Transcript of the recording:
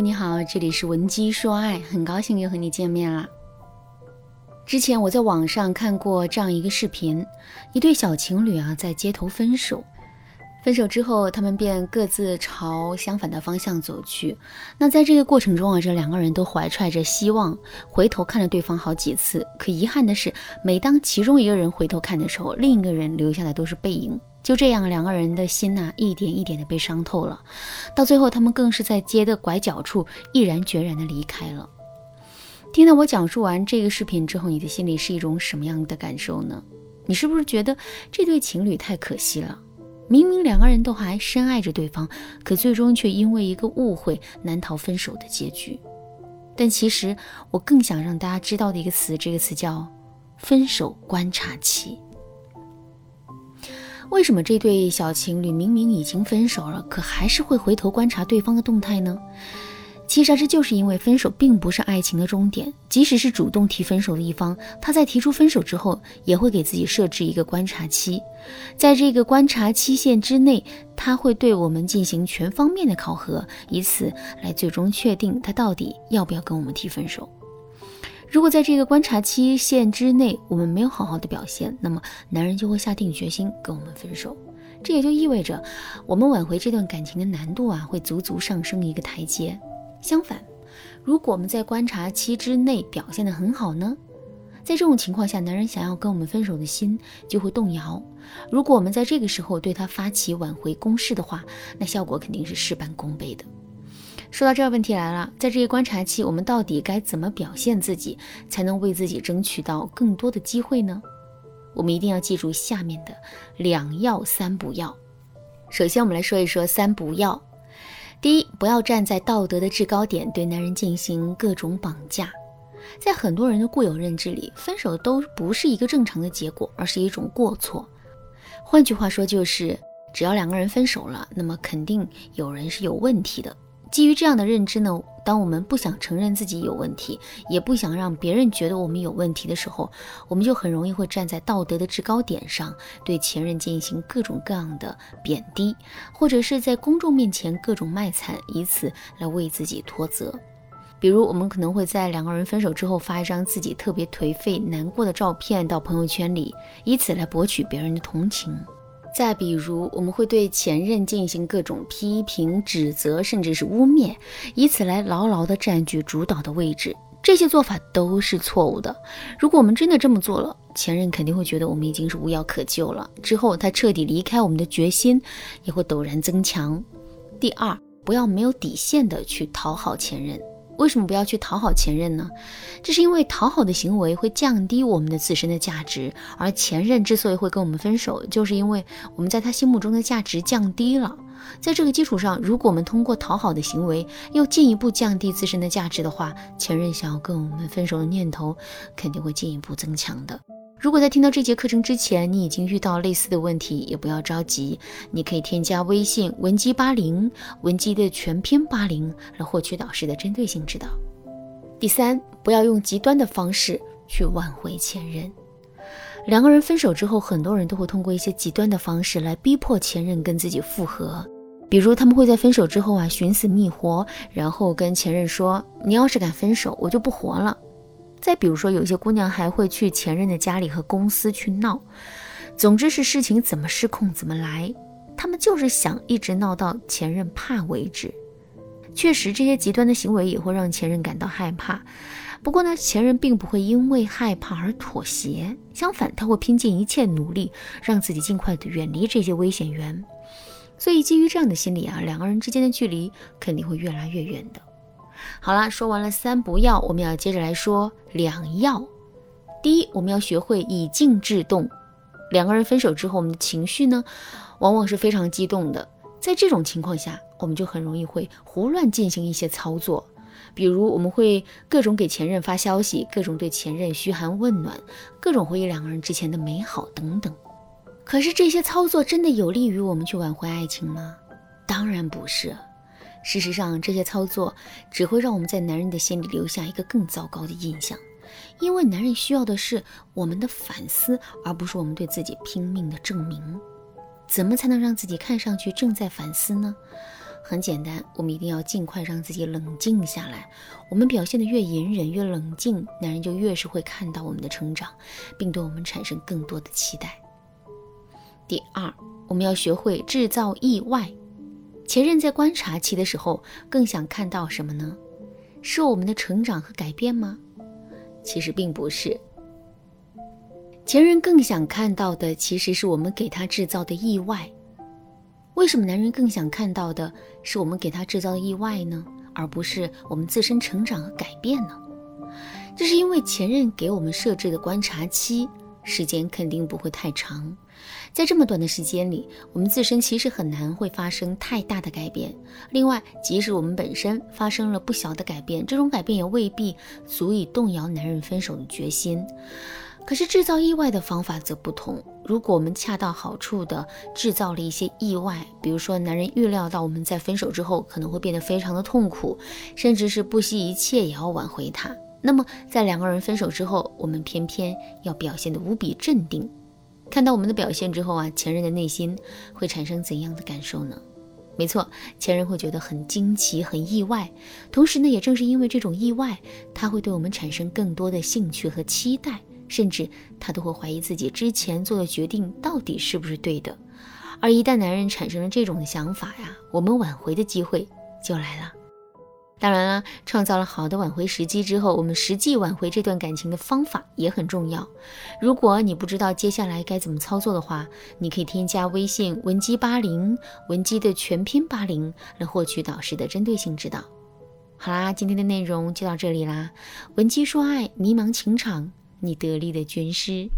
你好，这里是文姬说爱，很高兴又和你见面了。之前我在网上看过这样一个视频，一对小情侣啊在街头分手。分手之后，他们便各自朝相反的方向走去。那在这个过程中啊，这两个人都怀揣着希望，回头看了对方好几次。可遗憾的是，每当其中一个人回头看的时候，另一个人留下的都是背影。就这样，两个人的心呐，一点一点的被伤透了。到最后，他们更是在街的拐角处毅然决然的离开了。听到我讲述完这个视频之后，你的心里是一种什么样的感受呢？你是不是觉得这对情侣太可惜了？明明两个人都还深爱着对方，可最终却因为一个误会难逃分手的结局。但其实我更想让大家知道的一个词，这个词叫“分手观察期”。为什么这对小情侣明明已经分手了，可还是会回头观察对方的动态呢？其实这就是因为分手并不是爱情的终点，即使是主动提分手的一方，他在提出分手之后，也会给自己设置一个观察期，在这个观察期限之内，他会对我们进行全方面的考核，以此来最终确定他到底要不要跟我们提分手。如果在这个观察期限之内，我们没有好好的表现，那么男人就会下定决心跟我们分手，这也就意味着我们挽回这段感情的难度啊，会足足上升一个台阶。相反，如果我们在观察期之内表现得很好呢？在这种情况下，男人想要跟我们分手的心就会动摇。如果我们在这个时候对他发起挽回攻势的话，那效果肯定是事半功倍的。说到这儿，问题来了，在这个观察期，我们到底该怎么表现自己，才能为自己争取到更多的机会呢？我们一定要记住下面的两要三不要。首先，我们来说一说三不要。第一，不要站在道德的制高点对男人进行各种绑架。在很多人的固有认知里，分手都不是一个正常的结果，而是一种过错。换句话说，就是只要两个人分手了，那么肯定有人是有问题的。基于这样的认知呢，当我们不想承认自己有问题，也不想让别人觉得我们有问题的时候，我们就很容易会站在道德的制高点上，对前任进行各种各样的贬低，或者是在公众面前各种卖惨，以此来为自己脱责。比如，我们可能会在两个人分手之后发一张自己特别颓废、难过的照片到朋友圈里，以此来博取别人的同情。再比如，我们会对前任进行各种批评、指责，甚至是污蔑，以此来牢牢地占据主导的位置。这些做法都是错误的。如果我们真的这么做了，前任肯定会觉得我们已经是无药可救了。之后他彻底离开我们的决心也会陡然增强。第二，不要没有底线的去讨好前任。为什么不要去讨好前任呢？这是因为讨好的行为会降低我们的自身的价值，而前任之所以会跟我们分手，就是因为我们在他心目中的价值降低了。在这个基础上，如果我们通过讨好的行为又进一步降低自身的价值的话，前任想要跟我们分手的念头肯定会进一步增强的。如果在听到这节课程之前，你已经遇到类似的问题，也不要着急，你可以添加微信文姬八零，文姬的全拼八零，来获取导师的针对性指导。第三，不要用极端的方式去挽回前任。两个人分手之后，很多人都会通过一些极端的方式来逼迫前任跟自己复合，比如他们会在分手之后啊寻死觅活，然后跟前任说：“你要是敢分手，我就不活了。”再比如说，有些姑娘还会去前任的家里和公司去闹，总之是事情怎么失控怎么来，他们就是想一直闹到前任怕为止。确实，这些极端的行为也会让前任感到害怕。不过呢，前任并不会因为害怕而妥协，相反，他会拼尽一切努力让自己尽快的远离这些危险源。所以，基于这样的心理啊，两个人之间的距离肯定会越来越远的。好了，说完了三不要，我们要接着来说两要。第一，我们要学会以静制动。两个人分手之后，我们的情绪呢，往往是非常激动的。在这种情况下，我们就很容易会胡乱进行一些操作，比如我们会各种给前任发消息，各种对前任嘘寒问暖，各种回忆两个人之前的美好等等。可是这些操作真的有利于我们去挽回爱情吗？当然不是。事实上，这些操作只会让我们在男人的心里留下一个更糟糕的印象，因为男人需要的是我们的反思，而不是我们对自己拼命的证明。怎么才能让自己看上去正在反思呢？很简单，我们一定要尽快让自己冷静下来。我们表现得越隐忍、越冷静，男人就越是会看到我们的成长，并对我们产生更多的期待。第二，我们要学会制造意外。前任在观察期的时候，更想看到什么呢？是我们的成长和改变吗？其实并不是。前任更想看到的，其实是我们给他制造的意外。为什么男人更想看到的是我们给他制造的意外呢，而不是我们自身成长和改变呢？这是因为前任给我们设置的观察期时间肯定不会太长，在这么短的时间里，我们自身其实很难会发生太大的改变。另外，即使我们本身发生了不小的改变，这种改变也未必足以动摇男人分手的决心。可是制造意外的方法则不同。如果我们恰到好处的制造了一些意外，比如说男人预料到我们在分手之后可能会变得非常的痛苦，甚至是不惜一切也要挽回他，那么在两个人分手之后，我们偏偏要表现得无比镇定。看到我们的表现之后啊，前任的内心会产生怎样的感受呢？没错，前任会觉得很惊奇、很意外。同时呢，也正是因为这种意外，他会对我们产生更多的兴趣和期待。甚至他都会怀疑自己之前做的决定到底是不是对的，而一旦男人产生了这种想法呀，我们挽回的机会就来了。当然啦，创造了好的挽回时机之后，我们实际挽回这段感情的方法也很重要。如果你不知道接下来该怎么操作的话，你可以添加微信文姬八零，文姬的全拼八零，来获取导师的针对性指导。好啦，今天的内容就到这里啦，文姬说爱，迷茫情场。你得力的军师。